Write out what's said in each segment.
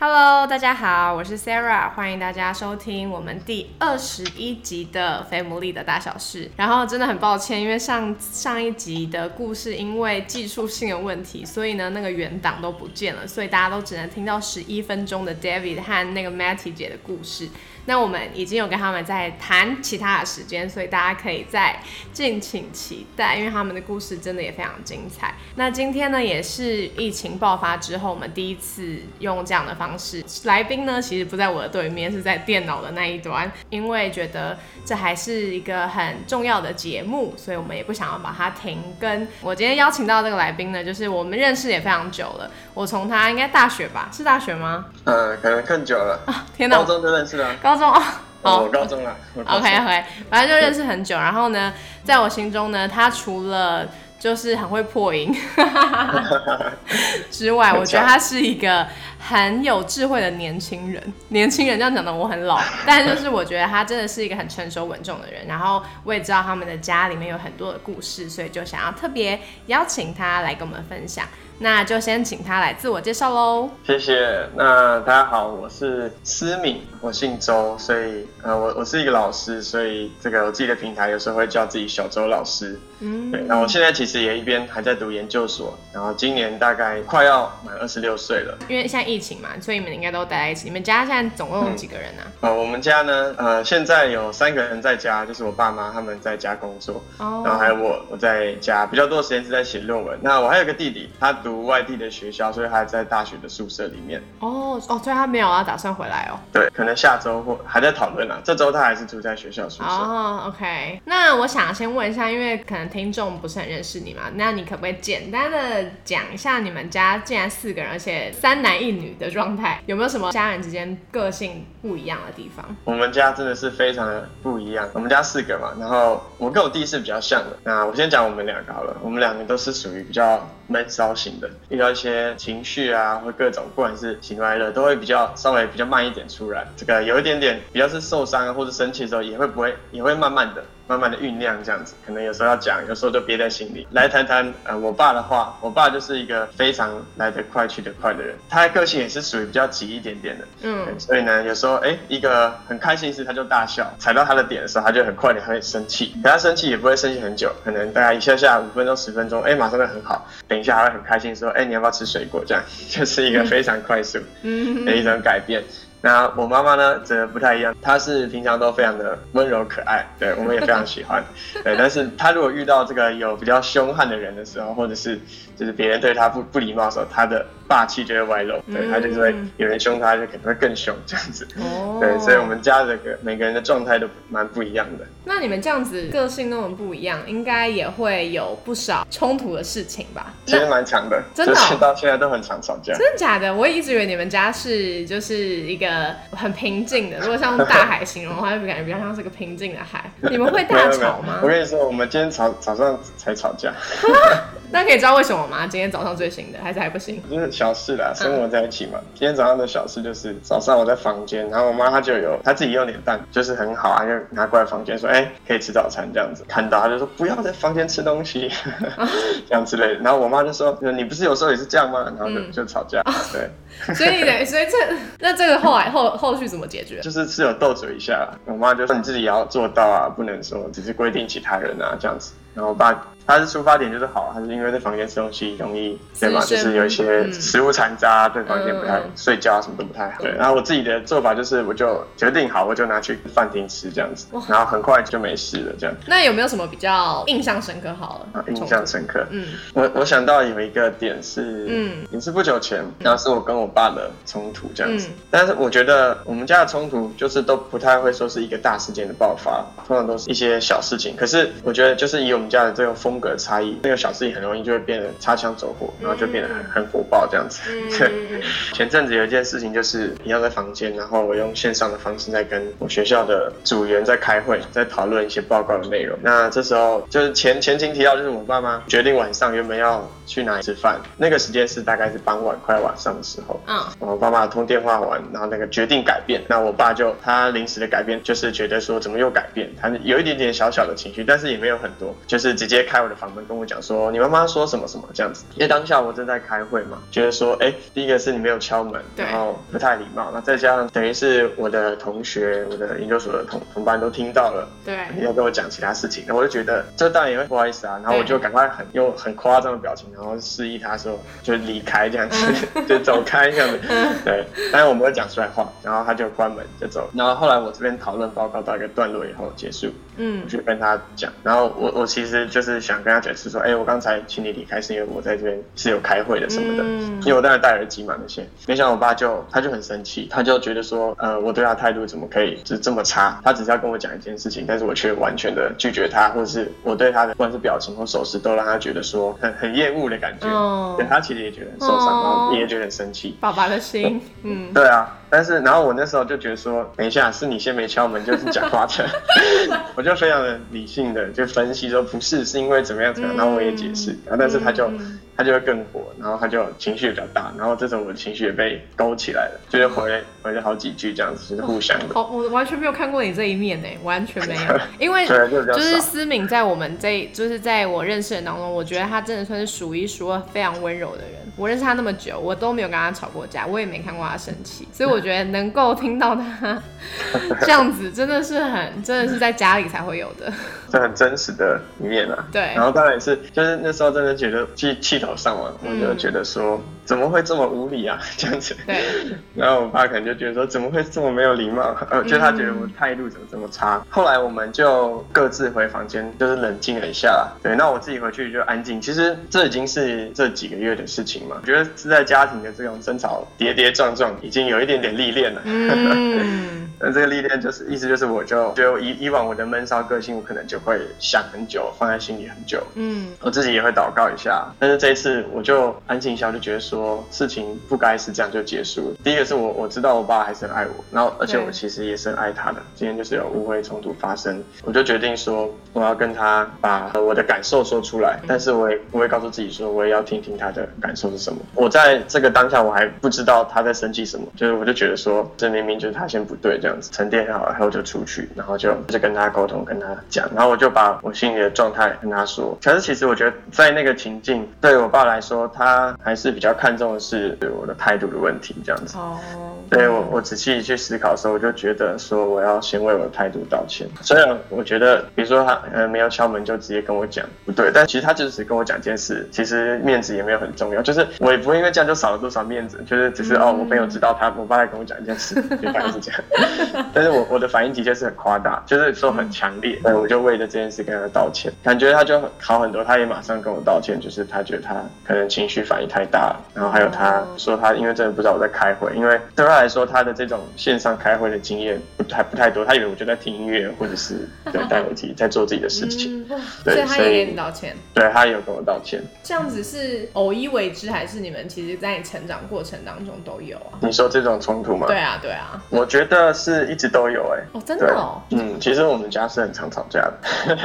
Hello，大家好，我是 Sarah，欢迎大家收听我们第二十一集的《非牡蛎的大小事》。然后真的很抱歉，因为上上一集的故事因为技术性的问题，所以呢那个原档都不见了，所以大家都只能听到十一分钟的 David 和那个 Matty 姐的故事。那我们已经有跟他们在谈其他的时间，所以大家可以再敬请期待，因为他们的故事真的也非常精彩。那今天呢，也是疫情爆发之后，我们第一次用这样的方式。来宾呢，其实不在我的对面，是在电脑的那一端，因为觉得这还是一个很重要的节目，所以我们也不想要把它停更。我今天邀请到这个来宾呢，就是我们认识也非常久了，我从他应该大学吧，是大学吗？嗯，可能更久了。天哪，高中就认识了。高中哦，我高中了。OK OK，反正就认识很久。然后呢，在我心中呢，他除了就是很会破音 之外，我觉得他是一个很有智慧的年轻人。年轻人这样讲的我很老，但就是我觉得他真的是一个很成熟稳重的人。然后我也知道他们的家里面有很多的故事，所以就想要特别邀请他来跟我们分享。那就先请他来自我介绍喽。谢谢。那大家好，我是思敏，我姓周，所以呃，我我是一个老师，所以这个我自己的平台有时候会叫自己小周老师。嗯，对。那我现在其实也一边还在读研究所，然后今年大概快要满二十六岁了。因为现在疫情嘛，所以你们应该都待在一起。你们家现在总共有几个人呢？呃，我们家呢，呃，现在有三个人在家，就是我爸妈他们在家工作，哦，然后还有我我在家比较多的时间是在写论文。那我还有个弟弟，他。读外地的学校，所以还在大学的宿舍里面。哦哦，所以他没有要打算回来哦。对，可能下周或还在讨论呢。这周他还是住在学校宿舍。哦，OK。那我想先问一下，因为可能听众不是很认识你嘛，那你可不可以简单的讲一下你们家竟然四个人，而且三男一女的状态，有没有什么家人之间个性不一样的地方？我们家真的是非常的不一样。我们家四个嘛，然后我跟我弟是比较像的。那我先讲我们两个好了，我们两个都是属于比较闷骚型。遇到一些情绪啊，或各种不管是喜怒哀乐，都会比较稍微比较慢一点出来。这个有一点点比较是受伤或者生气的时候，也会不会也会慢慢的。慢慢的酝酿这样子，可能有时候要讲，有时候就憋在心里。来谈谈呃，我爸的话，我爸就是一个非常来得快去得快的人，他的个性也是属于比较急一点点的。嗯，所以呢，有时候哎，一个很开心时他就大笑，踩到他的点的时候他就很快点会生气，可他生气也不会生气很久，可能大概一下下五分钟十分钟，哎，马上就很好。等一下还会很开心说，哎，你要不要吃水果？这样 就是一个非常快速的一种改变。那我妈妈呢，则不太一样，她是平常都非常的温柔可爱，对我们也非常喜欢，对。但是她如果遇到这个有比较凶悍的人的时候，或者是就是别人对他不不礼貌的时候，他的。霸气就会外露，对他就是会有人凶他，就可能会更凶这样子。哦，对，所以我们家这个每个人的状态都蛮不一样的。那你们这样子个性那么不一样，应该也会有不少冲突的事情吧？其实蛮强的，真的到现在都很常吵架。真的假的？我一直以为你们家是就是一个很平静的。如果像大海形容的话，就感觉比较像是个平静的海。你们会大吵吗？我跟你说，我们今天早早上才吵架。那可以知道为什么吗？今天早上最新的还是还不行？就是小事啦，生活在一起嘛。今天早上的小事就是早上我在房间，然后我妈她就有她自己用点蛋，就是很好啊，就拿过来房间说，哎，可以吃早餐这样子。看到她就说不要在房间吃东西，这样之类的。然后我妈就说，你不是有时候也是这样吗？然后就就吵架。对，所以呢，所以这那这个后来后后续怎么解决？就是是有斗嘴一下，我妈就说你自己也要做到啊，不能说只是规定其他人啊这样子。然后我爸。他是出发点就是好，他是因为在房间吃东西容易对吧？就是有一些食物残渣，对房间不太睡觉什么都不太好。对，然后我自己的做法就是，我就决定好，我就拿去饭厅吃这样子，然后很快就没事了这样。那有没有什么比较印象深刻？好了，印象深刻。嗯，我我想到有一个点是，嗯，也是不久前，然后是我跟我爸的冲突这样子。但是我觉得我们家的冲突就是都不太会说是一个大事件的爆发，通常都是一些小事情。可是我觉得就是以我们家的这个风格差异，那个小事情很容易就会变得擦枪走火，然后就变得很很火爆这样子。对，前阵子有一件事情就是一样在房间，然后我用线上的方式在跟我学校的组员在开会，在讨论一些报告的内容。那这时候就是前前情提到，就是我爸妈决定晚上原本要去哪里吃饭，那个时间是大概是傍晚快晚上的时候。嗯，我爸妈通电话完，然后那个决定改变，那我爸就他临时的改变，就是觉得说怎么又改变，他有一点点小小的情绪，但是也没有很多，就是直接开我的房门跟我讲说你妈妈说什么什么？这样子。因为当下我正在开会嘛，觉得说哎，第一个是你没有敲门，然后不太礼貌，那再加上等于是我的同学，我的研究所的同同班都听到了，对，要跟我讲其他事情，那我就觉得这当然也会不好意思啊，然后我就赶快很用很夸张的表情，然后示意他说就离开这样子，就走开这样子，对，但是我没有讲出来话，然后他就关门就走，然后后来我这边讨论报告到一个段落以后结束，嗯，我就跟他讲，然后我我其实就是想跟他解释说，哎，我刚才请你离开是因为我在这边是有开会的什么的，因为我当时戴耳机嘛那些，没想到我爸就他就很生气，他就觉得说，呃，我对他态度怎么可以就是这么差？他只是要跟我讲一件事情，但是我却完全的拒绝他，或者是我对他的不管是表情或手势都让他觉得说很很厌恶的感觉，对他其实也觉得很受伤，然后也觉得很生气，爸爸的心，嗯，对啊。但是，然后我那时候就觉得说，等一下是你先没敲门，就是讲话的，我就非常的理性的就分析说，不是，是因为怎么样怎么样，然后我也解释，然后但是他就他就会更火，然后他就情绪比较大，然后这时候我的情绪也被勾起来了，就是回回了好几句这样子，就是互相的。哦，我完全没有看过你这一面呢，完全没有，因为就是思敏在我们这就是在我认识的当中，我觉得他真的算是数一数二非常温柔的人。我认识他那么久，我都没有跟他吵过架，我也没看过他生气，所以我觉得能够听到他这样子，真的是很，真的是在家里才会有的，这很真实的一面啊。对，然后当然也是，就是那时候真的觉得气气头上了，我就觉得说。怎么会这么无理啊？这样子，对。然后我爸可能就觉得说，怎么会这么没有礼貌？呃，就他觉得我态度怎么这么差。后来我们就各自回房间，就是冷静了一下。对，那我自己回去就安静。其实这已经是这几个月的事情嘛。我觉得是在家庭的这种争吵跌跌撞撞，已经有一点点历练了。嗯。那这个历练就是意思就是，我就就以以往我的闷骚个性，我可能就会想很久，放在心里很久。嗯。我自己也会祷告一下，但是这一次我就安静一下，就觉得说。事情不该是这样就结束。第一个是我我知道我爸还是很爱我，然后而且我其实也是很爱他的。今天就是有误会冲突发生，我就决定说我要跟他把我的感受说出来，但是我也我会告诉自己说我也要听听他的感受是什么。我在这个当下我还不知道他在生气什么，就是我就觉得说这明明就是他先不对这样子，沉淀好然后就出去，然后就就跟他沟通跟他讲，然后我就把我心里的状态跟他说。可是其实我觉得在那个情境对我爸来说，他还是比较看。重的是我的态度的问题，这样子。哦。所以我我仔细去思考的时候，我就觉得说我要先为我的态度道歉。虽然我觉得，比如说他呃没有敲门就直接跟我讲不对，但其实他就只跟我讲件事，其实面子也没有很重要，就是我也不会因为这样就少了多少面子，就是只是哦我朋友知道他我爸在跟我讲一件事，就大概是这样。但是我我的反应的确是很夸大，就是说很强烈，我就为了这件事跟他道歉，感觉他就好很多，他也马上跟我道歉，就是他觉得他可能情绪反应太大了。然后还有他说他因为真的不知道我在开会，因为对他来说他的这种线上开会的经验不太不太多，他以为我就在听音乐或者是对戴耳机在做自己的事情，所以他也跟你道歉，对他也有跟我道歉。这样子是偶一为之，还是你们其实在你成长过程当中都有啊？你说这种冲突吗？对啊对啊，我觉得是一直都有哎，哦真的哦，嗯，其实我们家是很常吵架的。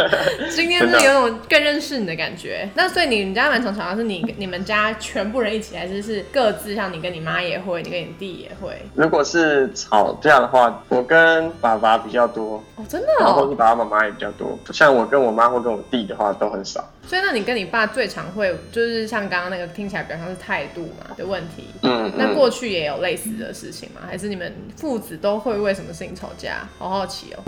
今天是有种更认识你的感觉，那所以你们家蛮常吵架，是你你们家全部人一起还是是？各自像你跟你妈也会，你跟你弟也会。如果是吵架的话，我跟爸爸比较多哦，真的。然后是爸爸妈妈也比较多。像我跟我妈或跟我弟的话都很少。所以那你跟你爸最常会就是像刚刚那个听起来比较像是态度嘛的问题。嗯。那过去也有类似的事情吗？还是你们父子都会为什么事情吵架？好好奇哦。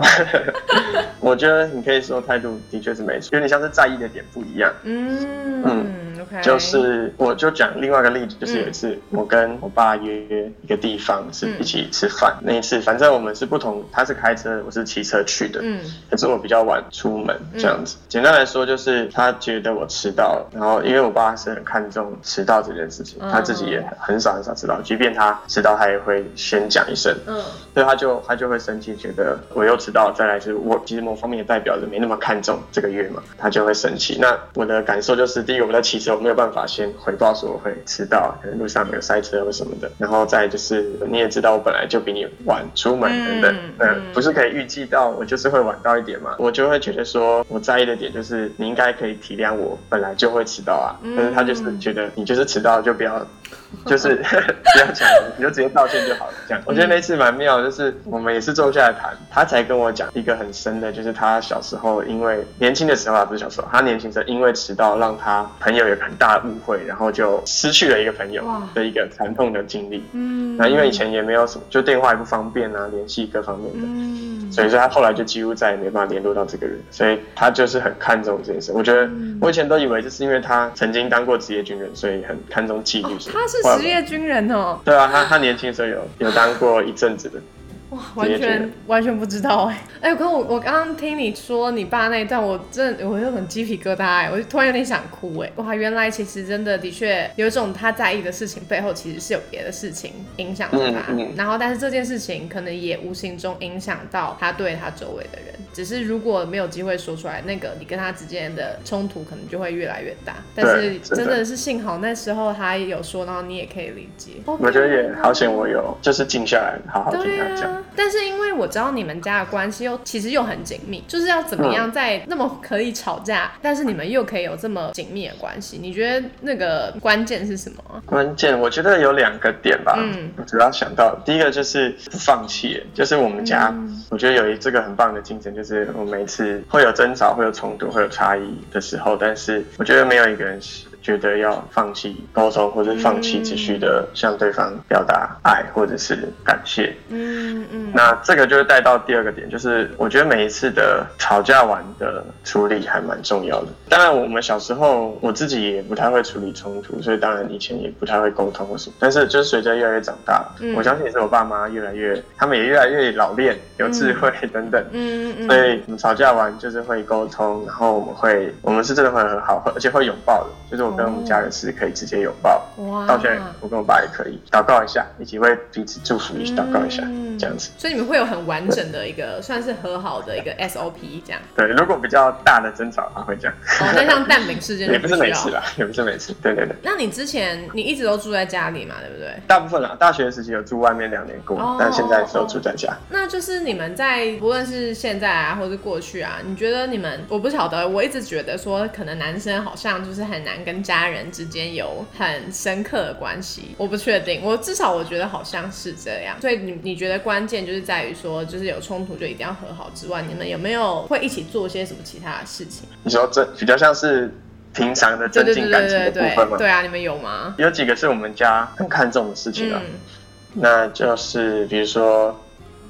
我觉得你可以说态度的确是没错，有点像是在意的点不一样。嗯。嗯。，OK，就是我就讲另外一个例子，就是有一次我跟我爸约一个地方是嗯。一起吃饭，那一次反正我们是不同，他是开车，我是骑车去的，嗯。可是我比较晚出门这样子。简单来说，就是他觉得我迟到了，然后因为我爸是很看重迟到这件事情，嗯。他自己也很少很少迟到，即便他迟到，他也会先讲一声，嗯。所以他就他就会生气，觉得我又迟到，再来就是我其实某方面也代表着没那么看重这个月嘛，他就会生气。那我的感受就是，第一个我在骑车，我没有办法先回报说我会迟到，可能路上有塞车或什么的。然后再就是你也知道，我本来就比你晚出门等等，嗯、嗯不是可以预计到我就是会晚到一点嘛？我就会觉得说我在意的点就是你应该可以体谅我本来就会迟到啊，嗯但是他就是觉得你就是迟到就不要。就是不要讲，你就直接道歉就好了。这样，我觉得那次蛮妙，就是我们也是坐下来谈，他才跟我讲一个很深的，就是他小时候因为年轻的时候啊，不是小时候，他年轻时候因为迟到让他朋友有很大的误会，然后就失去了一个朋友的一个惨痛的经历。嗯，那因为以前也没有什么，就电话也不方便啊，联系各方面的。嗯，所以说他后来就几乎再也没办法联络到这个人，所以他就是很看重这件事。我觉得我以前都以为就是因为他曾经当过职业军人，所以很看重纪律哦什么的。后来他是职业军人哦，对啊，他他年轻的时候有有当过一阵子的，哇，完全完全不知道哎、哎、可我我刚刚听你说你爸那一段，我真的我有很鸡皮疙瘩哎、我就突然有点想哭哎、哇，原来其实真的的确有一种他在意的事情背后其实是有别的事情影响着他，嗯嗯。然后但是这件事情可能也无形中影响到他对他周围的人，只是如果没有机会说出来，那个你跟他之间的冲突可能就会越来越大。但是真的是幸好那时候他有说，然后你也可以理解。我觉得也好险，我有就是静下来好好听他讲。啊，但是因为我知道你们家的关系又其实又很紧密，就是要怎么嗯样在那么可以吵架，但是你们又可以有这么紧密的关系？你觉得那个关键是什么啊？关键我觉得有两个点吧，嗯我主要想到第一个就是不放弃，就是我们家，嗯我觉得有一这个很棒的精神，就是我每次会有争吵、会有冲突、会有差异的时候，但是我觉得没有一个人是觉得要放弃沟通，或者放弃继续的向对方表达爱或者是感谢。嗯嗯那这个就是带到第二个点，就是我觉得每一次的吵架完的处理还蛮重要的。当然，我们小时候我自己也不太会处理冲突，所以当然以前也不太会沟通或什么。但是就是随着越来越长大，嗯我相信也是我爸妈越来越，他们也越来越老练、有智慧等等。嗯嗯所以我们吵架完就是会沟通，然后我们会，我们是真的会很好，而且会拥抱的。就是我跟我们家人是可以直接拥抱，嗯，哇到现在我跟我爸也可以祷告一下，一起为彼此祝福一起祷告一下，嗯这样子。所以你们会有很完整的一个算是和好的一个 SOP 这样。对，如果比较大的争吵，他会这样，哦，那像蛋饼事件也不是每次。啦，也不是每次。对对对，那你之前你一直都住在家里嘛，对不对？大部分啦，大学时期有住外面两年过，哦但现在都住在家。那就是你们在不论是现在啊，或是过去啊，你觉得你们，我不晓得，我一直觉得说，可能男生好像就是很难跟家人之间有很深刻的关系，我不确定，我至少我觉得好像是这样。所以你你觉得关键就是在于说，就是有冲突就一定要和好之外，你们有没有会一起做些什么其他的事情？你说这比较像是平常的增进感情的部分吗？对对啊，你们有吗？有几个是我们家很看重的事情啊，嗯那就是比如说，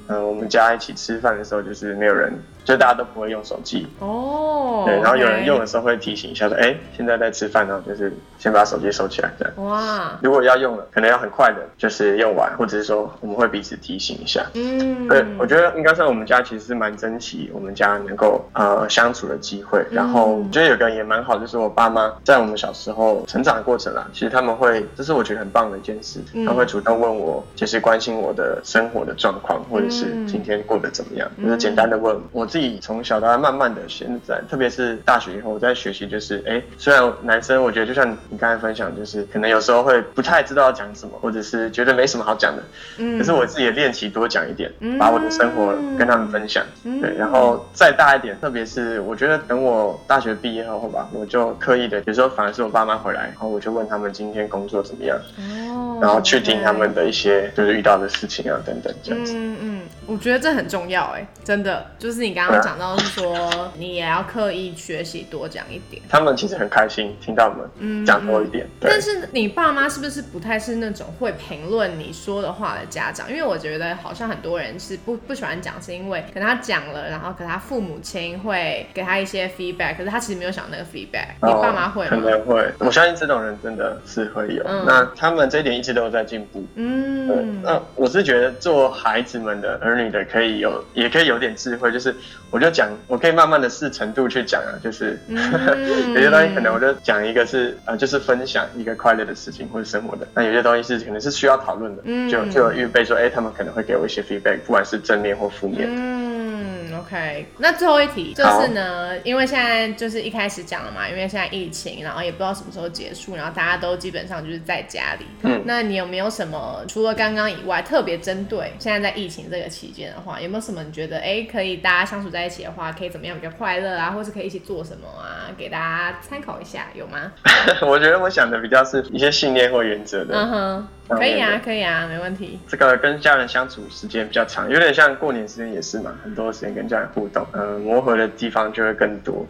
嗯、我们家一起吃饭的时候，就是没有人，就大家都不会用手机，哦，对，然后有人用的时候会提醒一下说，哎、现在在吃饭呢，就是先把手机收起来这样。哇，如果要用了，可能要很快的，就是用完，或者是说我们会彼此提醒一下。嗯，对，我觉得应该算我们家其实是蛮珍惜我们家能够呃相处的机会。然后我觉得有个也蛮好，就是我爸妈在我们小时候成长的过程啊，其实他们会，这是我觉得很棒的一件事，嗯他们会主动问我，就是关心我的生活的状况，或者是嗯。今天过得怎么样，就是简单的问。我自己从小到大慢慢的现在，特别是大学以后，我在学习，就是哎，虽然男生我觉得就像你刚才分享，就是可能有时候会不太知道要讲什么，或者是觉得没什么好讲的，嗯。可是我自己也练习多讲一点，嗯。把我的生活跟他们分享。嗯。对，然后再大一点，特别是我觉得等我大学毕业后吧，我就刻意的，有时候反而是我爸妈回来，然后我就问他们今天工作怎么样，哦，然后去听他们的一些就是遇到的事情啊等等这样子。嗯嗯，我觉得这很重要哎，真的，就是你刚刚讲到是说，你也要刻意学习多讲一点。他们其实很开心听到我们讲多一点。但是你爸妈是不是不太是那种会评论你说的话的家长？因为我觉得好像很多人是不不喜欢讲，是因为可能他讲了，然后可他父母亲会给他一些 feedback，可是他其实没有想那个 feedback。你爸妈会吗？可能会，我相信这种人真的是会有。那他们这一点一直都有在进步。嗯，那我是觉得做孩子们的儿女的可以有，也可以有点智慧，就是我就讲，我可以慢慢的试程度去讲啊，就是 有些东西可能我就讲一个是呃，就是分享一个快乐的事情或者生活的，那有些东西是可能是需要讨论的，就就有预备说，哎，他们可能会给我一些 feedback，不管是正面或负面。嗯，OK，那最后一题就是呢，因为现在就是一开始讲了嘛，因为现在疫情，然后也不知道什么时候结束，然后大家都基本上就是在家里。嗯，那你有没有什么除了刚刚以外，特别针对现在在疫情这个期间的话，有没有什么你觉得哎可以大家相处在一起的话，可以怎么样比较快乐啊，或是可以一起做什么啊，给大家参考一下，有吗？我觉得我想的比较是一些信念或原则的。嗯哼，可以啊，可以啊，没问题。这个跟家人相处时间比较长，有点像过年时间也是嘛，很多时间跟家人互动，嗯，磨合的地方就会更多。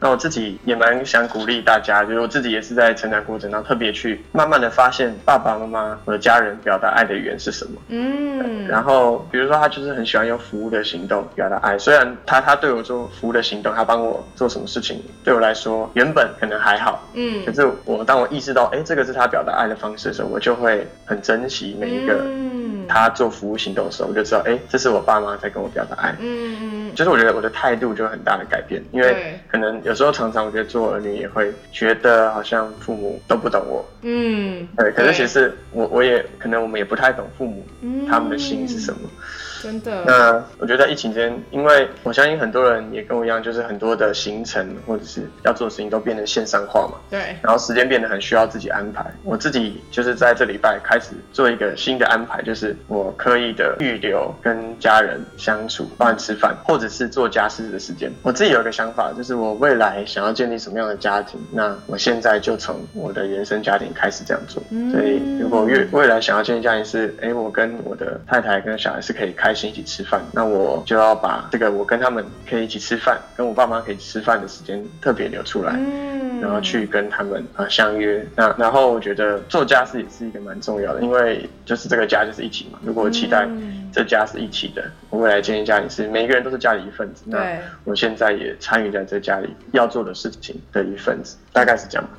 那我自己也蛮想鼓励大家，就是我自己也是在成长过程，当中特别去慢慢的发现爸爸妈妈我的家人表达爱的语言是什么。嗯，然后比如说他就是很喜欢用服务的行动表达爱，虽然他他对我做服务的行动，他帮我做什么事情，对我来说原本可能还好，嗯，可是我当我意识到，哎，这个是他表达爱的方式的时候，我就会很珍惜每一个。他做服务行动的时候，我就知道，哎，这是我爸妈在跟我表达爱。嗯嗯，就是我觉得我的态度就很大的改变，因为可能有时候常常我觉得做儿女也会觉得好像父母都不懂我。嗯，对，可是其实我我也可能我们也不太懂父母他们的心是什么。真的。那我觉得在疫情间，因为我相信很多人也跟我一样，就是很多的行程或者是要做的事情都变成线上化嘛。对。然后时间变得很需要自己安排。我自己就是在这礼拜开始做一个新的安排，就是我刻意的预留跟家人相处，包含吃饭或者是做家事的时间。我自己有一个想法，就是我未来想要建立什么样的家庭，那我现在就从我的原生家庭开始这样做。所以如果越未来想要建立家庭是，哎，我跟我的太太跟小孩是可以开。开心一起吃饭，那我就要把这个我跟他们可以一起吃饭，跟我爸妈可以吃饭的时间特别留出来，嗯，然后去跟他们啊相约。那然后我觉得做家事也是一个蛮重要的，因为就是这个家就是一起嘛。如果我期待这家是一起的，我未来建立家里是每个人都是家里一份子。那我现在也参与在这家里要做的事情的一份子，大概是这样吧。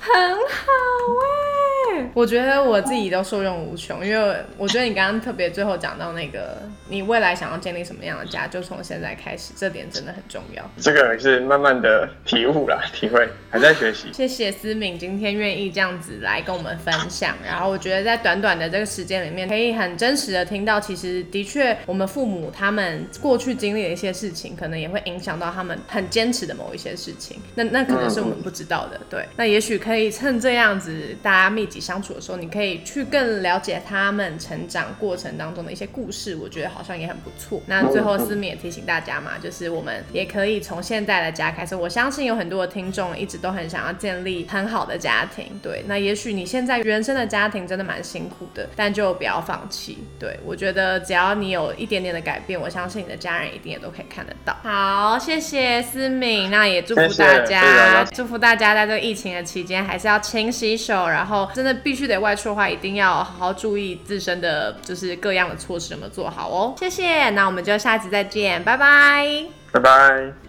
很好哎，我觉得我自己都受用无穷，因为我觉得你刚刚特别最后讲到那个，你未来想要建立什么样的家，就从现在开始，这点真的很重要。这个是慢慢的体悟啦，体会，还在学习。谢谢思敏今天愿意这样子来跟我们分享，然后我觉得在短短的这个时间里面，可以很真实的听到，其实的确我们父母他们过去经历的一些事情，可能也会影响到他们很坚持的某一些事情，那那可能是我们不知道的，对，那也许。可以趁这样子大家密集相处的时候，你可以去更了解他们成长过程当中的一些故事，我觉得好像也很不错。那最后思敏也提醒大家嘛，就是我们也可以从现在的家开始。我相信有很多的听众一直都很想要建立很好的家庭，对。那也许你现在原生的家庭真的蛮辛苦的，但就不要放弃。对我觉得只要你有一点点的改变，我相信你的家人一定也都可以看得到。好，谢谢思敏，那也祝福大家，祝福大家在这个疫情的期间。还是要勤洗手，然后真的必须得外出的话，一定要好好注意自身的就是各样的措施有没有做好哦。谢谢，那我们就下集再见，拜拜，拜拜。